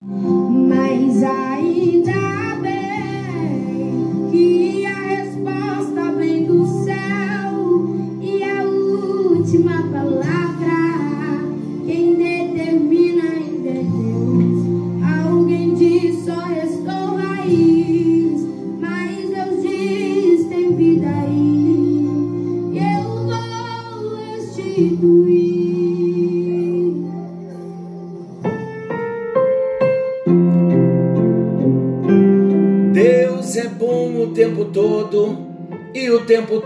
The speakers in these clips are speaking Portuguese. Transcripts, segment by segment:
Mas ainda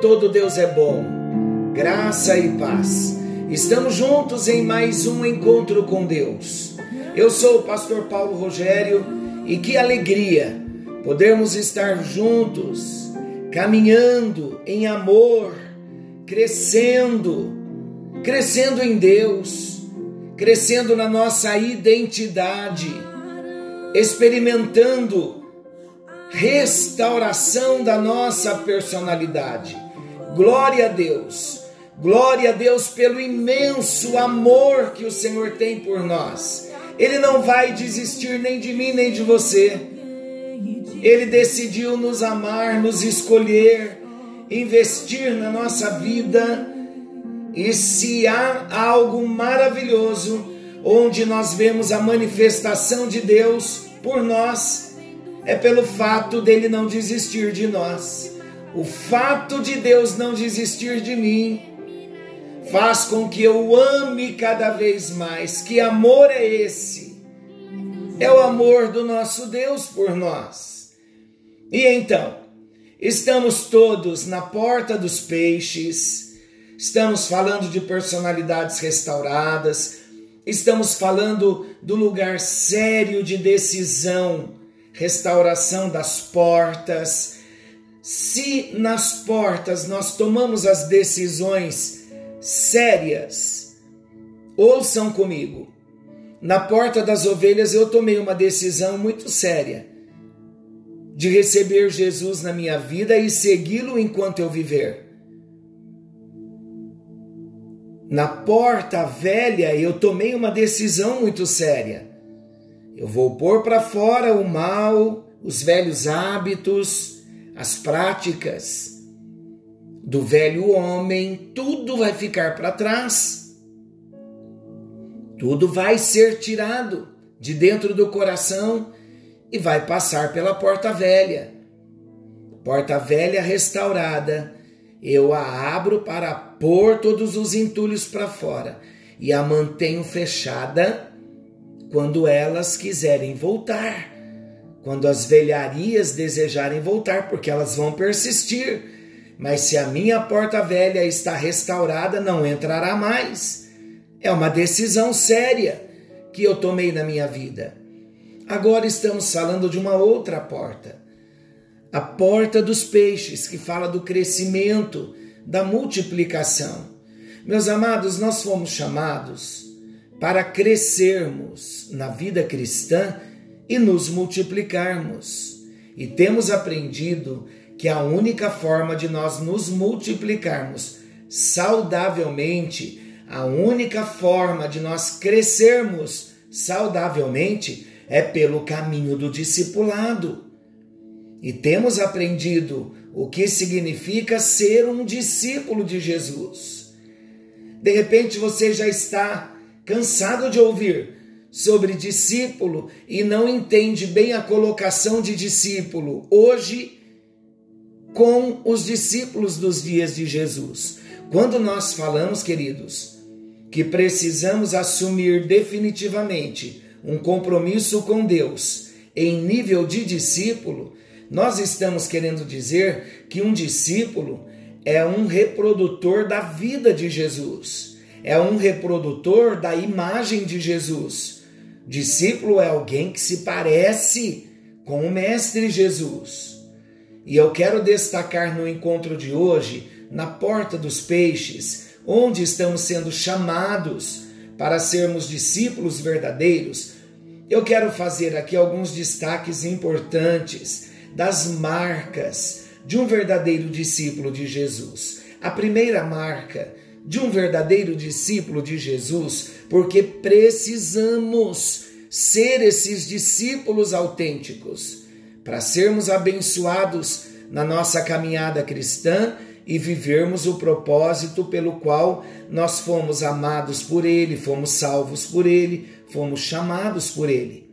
todo Deus é bom. Graça e paz. Estamos juntos em mais um encontro com Deus. Eu sou o pastor Paulo Rogério e que alegria podermos estar juntos, caminhando em amor, crescendo, crescendo em Deus, crescendo na nossa identidade, experimentando restauração da nossa personalidade. Glória a Deus. Glória a Deus pelo imenso amor que o Senhor tem por nós. Ele não vai desistir nem de mim nem de você. Ele decidiu nos amar, nos escolher, investir na nossa vida. E se há algo maravilhoso onde nós vemos a manifestação de Deus por nós, é pelo fato dele não desistir de nós. O fato de Deus não desistir de mim faz com que eu ame cada vez mais. Que amor é esse? É o amor do nosso Deus por nós. E então, estamos todos na porta dos peixes, estamos falando de personalidades restauradas, estamos falando do lugar sério de decisão restauração das portas. Se nas portas nós tomamos as decisões sérias, ouçam comigo. Na porta das ovelhas eu tomei uma decisão muito séria de receber Jesus na minha vida e segui-lo enquanto eu viver. Na porta velha eu tomei uma decisão muito séria eu vou pôr para fora o mal, os velhos hábitos, as práticas do velho homem, tudo vai ficar para trás. Tudo vai ser tirado de dentro do coração e vai passar pela porta velha. Porta velha restaurada, eu a abro para pôr todos os entulhos para fora e a mantenho fechada quando elas quiserem voltar, quando as velharias desejarem voltar, porque elas vão persistir. Mas se a minha porta velha está restaurada, não entrará mais. É uma decisão séria que eu tomei na minha vida. Agora estamos falando de uma outra porta. A porta dos peixes, que fala do crescimento, da multiplicação. Meus amados, nós fomos chamados para crescermos na vida cristã e nos multiplicarmos. E temos aprendido que a única forma de nós nos multiplicarmos saudavelmente, a única forma de nós crescermos saudavelmente é pelo caminho do discipulado. E temos aprendido o que significa ser um discípulo de Jesus. De repente você já está cansado de ouvir sobre discípulo e não entende bem a colocação de discípulo hoje com os discípulos dos dias de Jesus. Quando nós falamos, queridos, que precisamos assumir definitivamente um compromisso com Deus em nível de discípulo, nós estamos querendo dizer que um discípulo é um reprodutor da vida de Jesus é um reprodutor da imagem de Jesus. Discípulo é alguém que se parece com o Mestre Jesus. E eu quero destacar no encontro de hoje, na porta dos peixes, onde estamos sendo chamados para sermos discípulos verdadeiros, eu quero fazer aqui alguns destaques importantes das marcas de um verdadeiro discípulo de Jesus. A primeira marca de um verdadeiro discípulo de Jesus, porque precisamos ser esses discípulos autênticos, para sermos abençoados na nossa caminhada cristã e vivermos o propósito pelo qual nós fomos amados por Ele, fomos salvos por Ele, fomos chamados por Ele.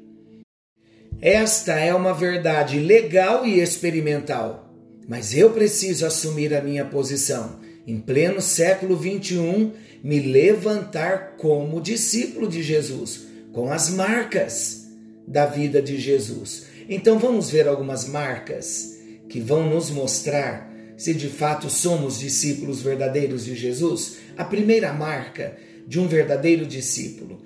Esta é uma verdade legal e experimental, mas eu preciso assumir a minha posição. Em pleno século 21, me levantar como discípulo de Jesus, com as marcas da vida de Jesus. Então vamos ver algumas marcas que vão nos mostrar se de fato somos discípulos verdadeiros de Jesus. A primeira marca de um verdadeiro discípulo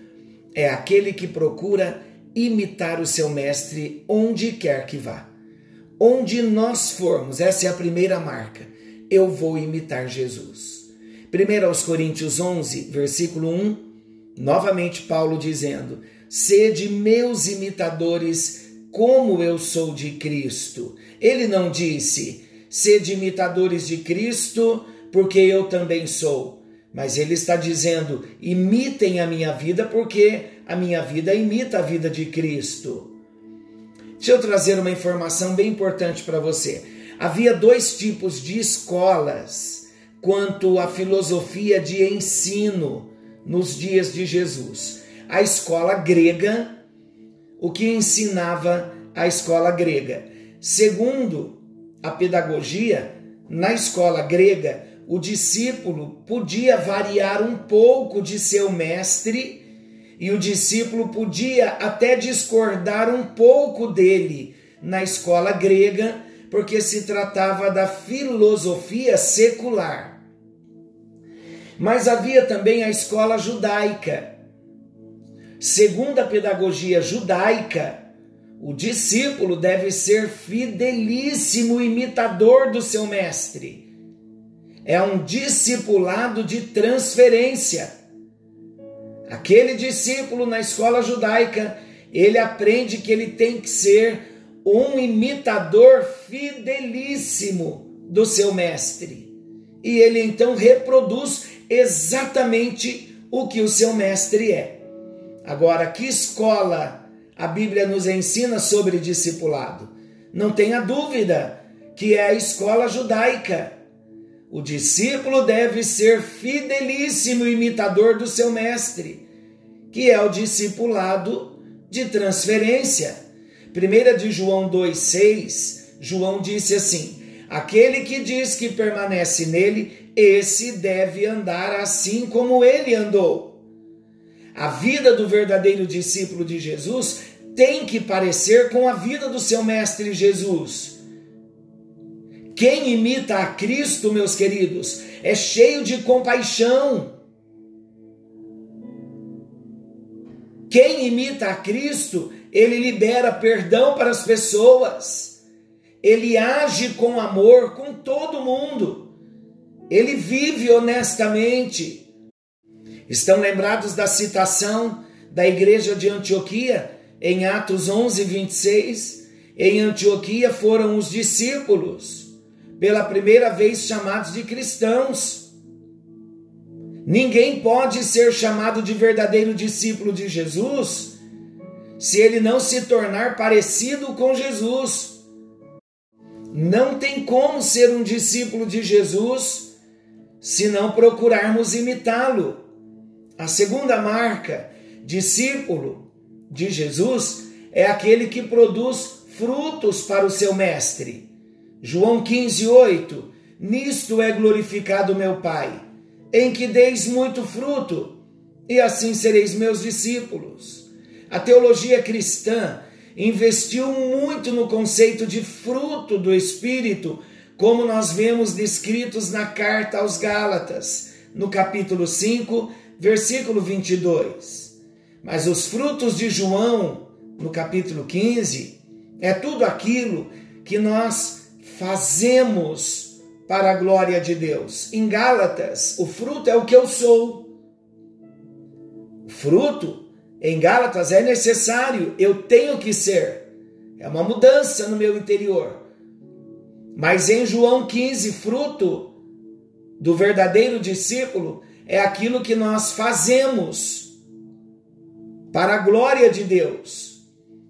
é aquele que procura imitar o seu mestre onde quer que vá. Onde nós formos, essa é a primeira marca. Eu vou imitar Jesus. 1 aos Coríntios 11, versículo 1, novamente Paulo dizendo: Sede meus imitadores, como eu sou de Cristo. Ele não disse: Sede imitadores de Cristo, porque eu também sou. Mas ele está dizendo: imitem a minha vida, porque a minha vida imita a vida de Cristo. Deixa eu trazer uma informação bem importante para você. Havia dois tipos de escolas quanto à filosofia de ensino nos dias de Jesus. A escola grega, o que ensinava a escola grega. Segundo a pedagogia, na escola grega, o discípulo podia variar um pouco de seu mestre e o discípulo podia até discordar um pouco dele na escola grega, porque se tratava da filosofia secular. Mas havia também a escola judaica. Segundo a pedagogia judaica, o discípulo deve ser fidelíssimo imitador do seu mestre é um discipulado de transferência. Aquele discípulo na escola judaica, ele aprende que ele tem que ser um imitador fidelíssimo do seu mestre. E ele então reproduz exatamente o que o seu mestre é. Agora, que escola a Bíblia nos ensina sobre discipulado? Não tenha dúvida que é a escola judaica. O discípulo deve ser fidelíssimo imitador do seu mestre, que é o discipulado de transferência. 1 de João 2,6, João disse assim: Aquele que diz que permanece nele, esse deve andar assim como ele andou. A vida do verdadeiro discípulo de Jesus tem que parecer com a vida do seu mestre Jesus. Quem imita a Cristo, meus queridos, é cheio de compaixão. Quem imita a Cristo, ele libera perdão para as pessoas. Ele age com amor com todo mundo. Ele vive honestamente. Estão lembrados da citação da igreja de Antioquia em Atos 11, 26? Em Antioquia foram os discípulos pela primeira vez chamados de cristãos. Ninguém pode ser chamado de verdadeiro discípulo de Jesus se ele não se tornar parecido com Jesus. Não tem como ser um discípulo de Jesus se não procurarmos imitá-lo. A segunda marca, discípulo de Jesus, é aquele que produz frutos para o seu mestre. João 15, 8: Nisto é glorificado meu Pai, em que deis muito fruto, e assim sereis meus discípulos. A teologia cristã investiu muito no conceito de fruto do Espírito, como nós vemos descritos na carta aos Gálatas, no capítulo 5, versículo 22. Mas os frutos de João, no capítulo 15, é tudo aquilo que nós fazemos para a glória de Deus. Em Gálatas, o fruto é o que eu sou. O fruto em Gálatas é necessário, eu tenho que ser. É uma mudança no meu interior. Mas em João 15, fruto do verdadeiro discípulo é aquilo que nós fazemos. para a glória de Deus,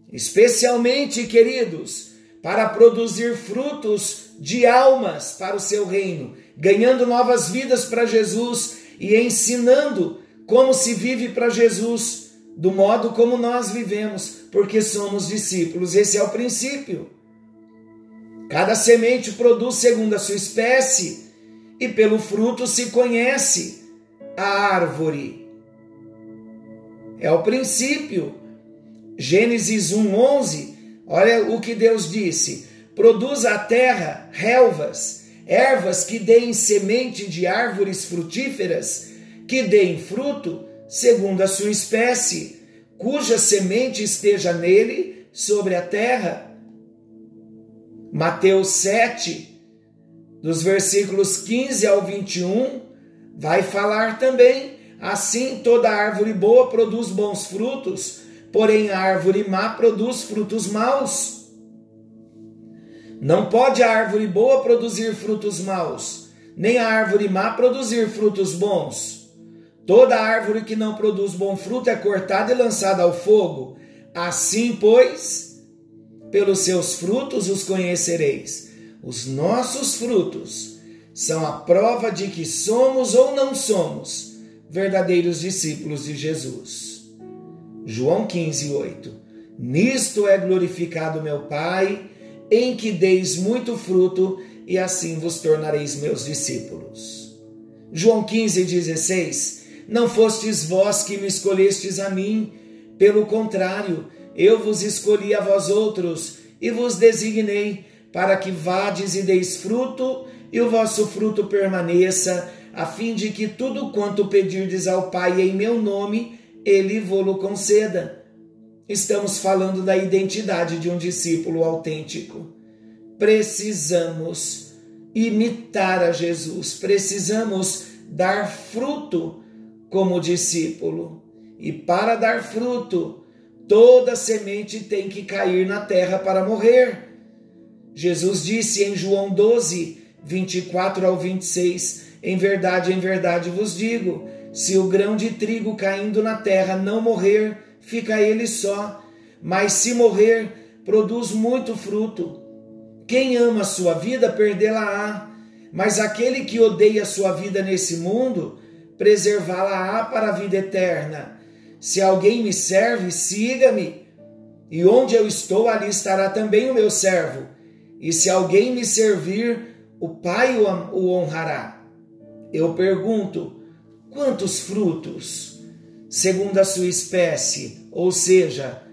especialmente, queridos, para produzir frutos de almas para o seu reino, ganhando novas vidas para Jesus e ensinando como se vive para Jesus, do modo como nós vivemos, porque somos discípulos. Esse é o princípio. Cada semente produz segundo a sua espécie, e pelo fruto se conhece a árvore. É o princípio. Gênesis 1:11. Olha o que Deus disse: Produz a terra relvas, ervas que deem semente de árvores frutíferas, que deem fruto segundo a sua espécie, cuja semente esteja nele sobre a terra. Mateus 7, dos versículos 15 ao 21, vai falar também: assim toda árvore boa produz bons frutos, porém a árvore má produz frutos maus. Não pode a árvore boa produzir frutos maus, nem a árvore má produzir frutos bons. Toda árvore que não produz bom fruto é cortada e lançada ao fogo. Assim, pois, pelos seus frutos os conhecereis. Os nossos frutos são a prova de que somos ou não somos verdadeiros discípulos de Jesus. João 15, 8. Nisto é glorificado meu Pai, em que deis muito fruto, e assim vos tornareis meus discípulos. João 15, 16. Não fostes vós que me escolhestes a mim, pelo contrário, eu vos escolhi a vós outros e vos designei para que vades e deis fruto e o vosso fruto permaneça, a fim de que tudo quanto pedirdes ao Pai em meu nome, ele vô-lo conceda. Estamos falando da identidade de um discípulo autêntico. Precisamos imitar a Jesus, precisamos dar fruto como discípulo. E para dar fruto, toda semente tem que cair na terra para morrer. Jesus disse em João 12, 24 ao 26: Em verdade, em verdade vos digo: se o grão de trigo caindo na terra não morrer, fica ele só, mas se morrer, produz muito fruto. Quem ama a sua vida, perdê-la-á, mas aquele que odeia a sua vida nesse mundo, preservá-la-á para a vida eterna. Se alguém me serve, siga-me, e onde eu estou, ali estará também o meu servo. E se alguém me servir, o Pai o honrará. Eu pergunto: quantos frutos, segundo a sua espécie, ou seja,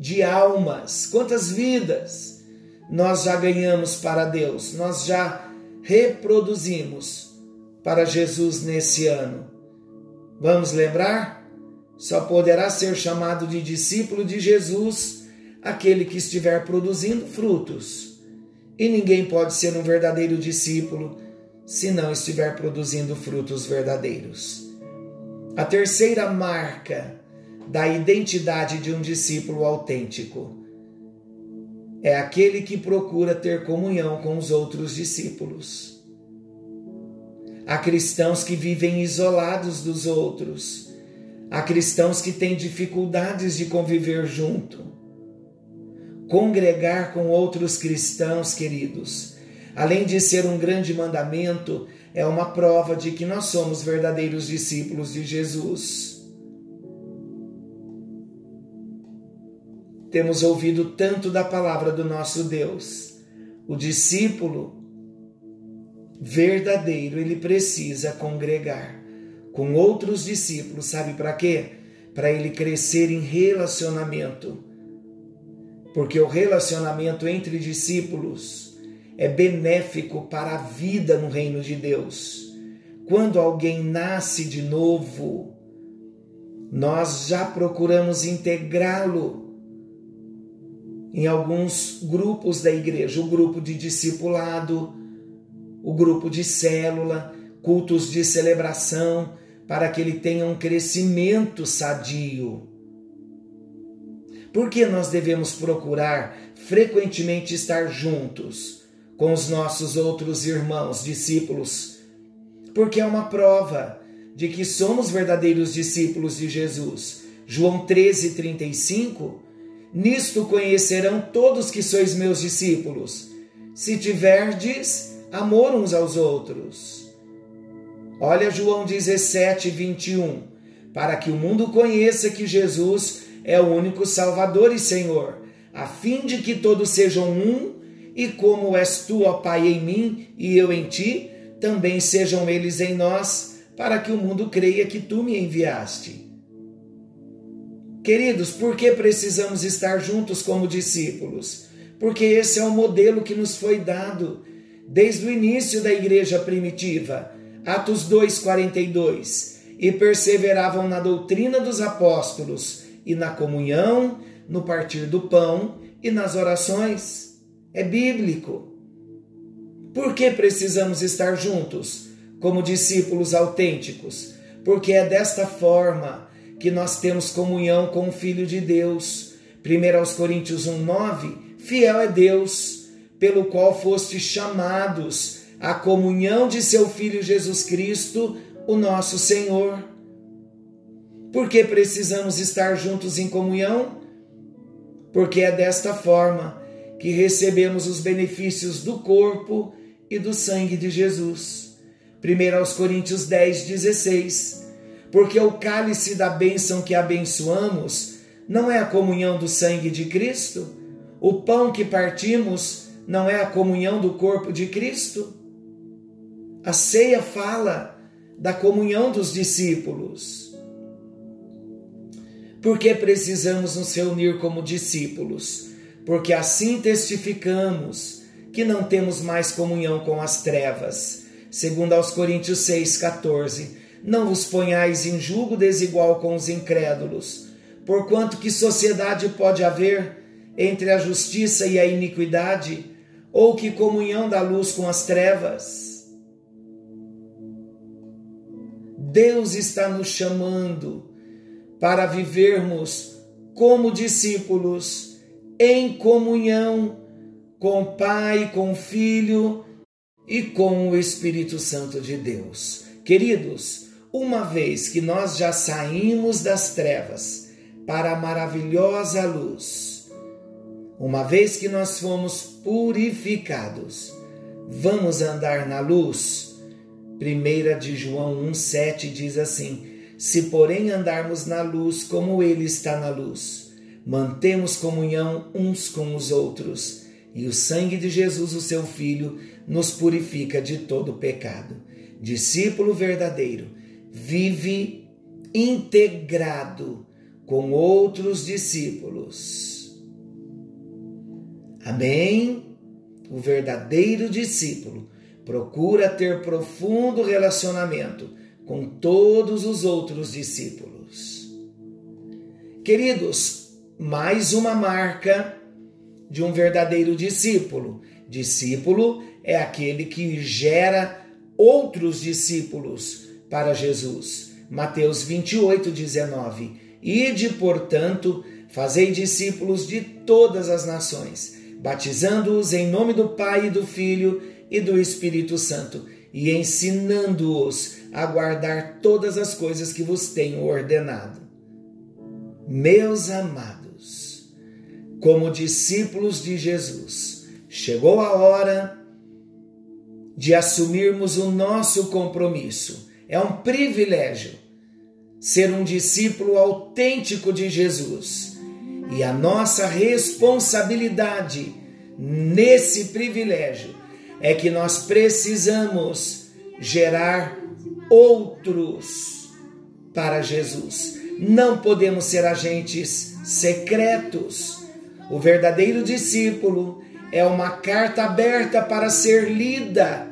de almas, quantas vidas nós já ganhamos para Deus, nós já reproduzimos para Jesus nesse ano? Vamos lembrar? Só poderá ser chamado de discípulo de Jesus aquele que estiver produzindo frutos. E ninguém pode ser um verdadeiro discípulo se não estiver produzindo frutos verdadeiros. A terceira marca da identidade de um discípulo autêntico é aquele que procura ter comunhão com os outros discípulos. Há cristãos que vivem isolados dos outros. Há cristãos que têm dificuldades de conviver junto. Congregar com outros cristãos, queridos, além de ser um grande mandamento, é uma prova de que nós somos verdadeiros discípulos de Jesus. Temos ouvido tanto da palavra do nosso Deus. O discípulo verdadeiro, ele precisa congregar com outros discípulos, sabe para quê? Para ele crescer em relacionamento. Porque o relacionamento entre discípulos é benéfico para a vida no reino de Deus. Quando alguém nasce de novo, nós já procuramos integrá-lo em alguns grupos da igreja, o grupo de discipulado, o grupo de célula, cultos de celebração, para que ele tenha um crescimento sadio. Por que nós devemos procurar frequentemente estar juntos com os nossos outros irmãos, discípulos? Porque é uma prova de que somos verdadeiros discípulos de Jesus. João 13, 35, nisto conhecerão todos que sois meus discípulos, se tiverdes amor uns aos outros. Olha João 17, 21, para que o mundo conheça que Jesus é o único Salvador e Senhor, a fim de que todos sejam um, e como és tu, ó Pai, em mim e eu em ti, também sejam eles em nós, para que o mundo creia que tu me enviaste. Queridos, por que precisamos estar juntos como discípulos? Porque esse é o modelo que nos foi dado desde o início da igreja primitiva. Atos 2:42. E perseveravam na doutrina dos apóstolos e na comunhão, no partir do pão e nas orações. É bíblico. Por que precisamos estar juntos como discípulos autênticos? Porque é desta forma que nós temos comunhão com o Filho de Deus. 1 Coríntios 1,9: Fiel é Deus, pelo qual fostes chamados à comunhão de seu Filho Jesus Cristo, o nosso Senhor. Por que precisamos estar juntos em comunhão? Porque é desta forma que recebemos os benefícios do corpo e do sangue de Jesus. 1 Coríntios 10, 16. Porque o cálice da bênção que abençoamos não é a comunhão do sangue de Cristo? O pão que partimos não é a comunhão do corpo de Cristo? A ceia fala da comunhão dos discípulos. Porque precisamos nos reunir como discípulos? Porque assim testificamos que não temos mais comunhão com as trevas. Segundo aos Coríntios 6:14, não vos ponhais em julgo desigual com os incrédulos, porquanto que sociedade pode haver entre a justiça e a iniquidade, ou que comunhão da luz com as trevas? Deus está nos chamando para vivermos como discípulos em comunhão com o Pai, com o Filho e com o Espírito Santo de Deus. Queridos, uma vez que nós já saímos das trevas para a maravilhosa luz, uma vez que nós fomos purificados, vamos andar na luz. 1 de João 1,7 diz assim: Se porém andarmos na luz como Ele está na luz, mantemos comunhão uns com os outros e o sangue de Jesus, o seu Filho, nos purifica de todo pecado. Discípulo verdadeiro vive integrado com outros discípulos. Amém? O verdadeiro discípulo procura ter profundo relacionamento com todos os outros discípulos. Queridos, mais uma marca de um verdadeiro discípulo. Discípulo é aquele que gera outros discípulos para Jesus. Mateus 28, 19. Ide, portanto, fazei discípulos de todas as nações, batizando-os em nome do Pai e do Filho e do Espírito Santo, e ensinando-os a guardar todas as coisas que vos tenho ordenado. Meus amados, como discípulos de Jesus. Chegou a hora de assumirmos o nosso compromisso. É um privilégio ser um discípulo autêntico de Jesus. E a nossa responsabilidade nesse privilégio é que nós precisamos gerar outros para Jesus. Não podemos ser agentes secretos o verdadeiro discípulo é uma carta aberta para ser lida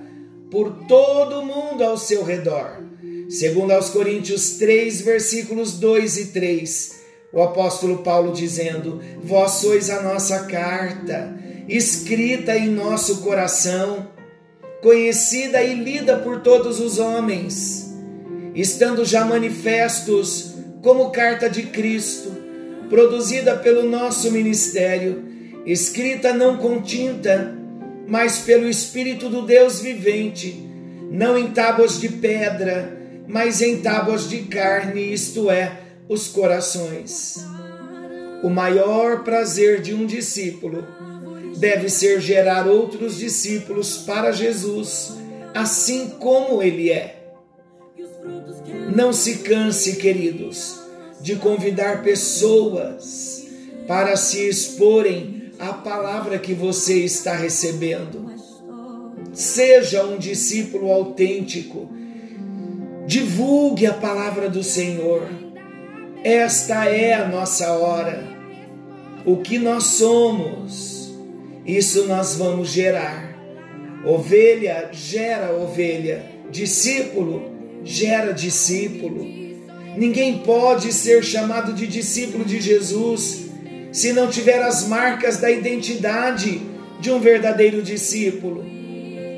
por todo mundo ao seu redor. Segundo aos Coríntios 3, versículos 2 e 3, o apóstolo Paulo dizendo: Vós sois a nossa carta, escrita em nosso coração, conhecida e lida por todos os homens, estando já manifestos como carta de Cristo produzida pelo nosso ministério, escrita não com tinta, mas pelo Espírito do Deus vivente, não em tábuas de pedra, mas em tábuas de carne, isto é, os corações. O maior prazer de um discípulo deve ser gerar outros discípulos para Jesus, assim como ele é. Não se canse, queridos, de convidar pessoas para se exporem à palavra que você está recebendo. Seja um discípulo autêntico. Divulgue a palavra do Senhor. Esta é a nossa hora. O que nós somos, isso nós vamos gerar. Ovelha gera ovelha, discípulo gera discípulo. Ninguém pode ser chamado de discípulo de Jesus se não tiver as marcas da identidade de um verdadeiro discípulo.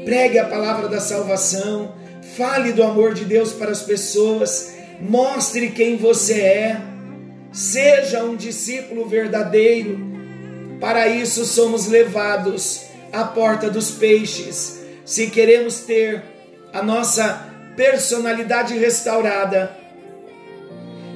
Pregue a palavra da salvação, fale do amor de Deus para as pessoas, mostre quem você é, seja um discípulo verdadeiro. Para isso somos levados à porta dos peixes. Se queremos ter a nossa personalidade restaurada,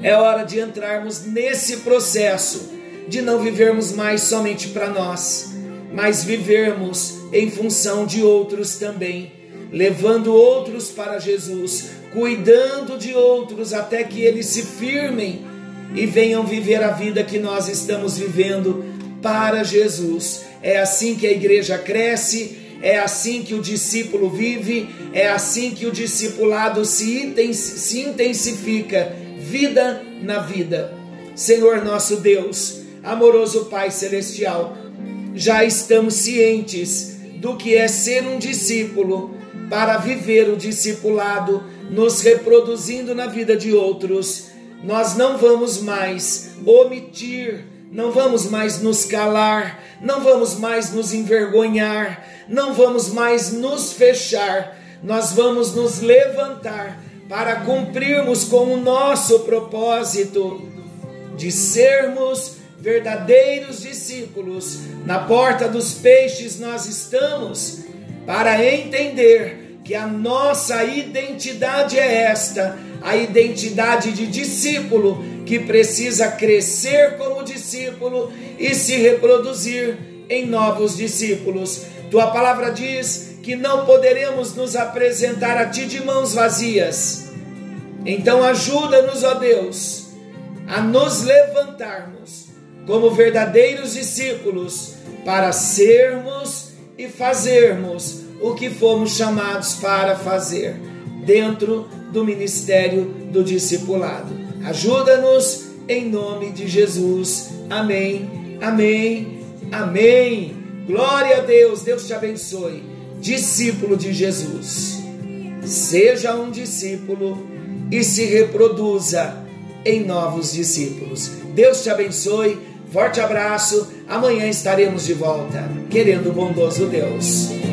é hora de entrarmos nesse processo de não vivermos mais somente para nós, mas vivermos em função de outros também, levando outros para Jesus, cuidando de outros até que eles se firmem e venham viver a vida que nós estamos vivendo para Jesus. É assim que a igreja cresce, é assim que o discípulo vive, é assim que o discipulado se intensifica, vida na vida. Senhor nosso Deus, amoroso Pai Celestial, já estamos cientes do que é ser um discípulo para viver o discipulado, nos reproduzindo na vida de outros. Nós não vamos mais omitir, não vamos mais nos calar, não vamos mais nos envergonhar, não vamos mais nos fechar, nós vamos nos levantar para cumprirmos com o nosso propósito de sermos verdadeiros discípulos, na porta dos peixes nós estamos para entender que a nossa identidade é esta, a identidade de discípulo que precisa crescer como discípulo e se reproduzir em novos discípulos. Tua palavra diz que não poderemos nos apresentar a ti de mãos vazias. Então ajuda-nos, ó Deus, a nos levantarmos como verdadeiros discípulos para sermos e fazermos o que fomos chamados para fazer dentro do ministério do discipulado. Ajuda-nos em nome de Jesus. Amém. Amém. Amém. Glória a Deus. Deus te abençoe. Discípulo de Jesus. Seja um discípulo e se reproduza em novos discípulos. Deus te abençoe Forte abraço. Amanhã estaremos de volta, querendo o bondoso Deus.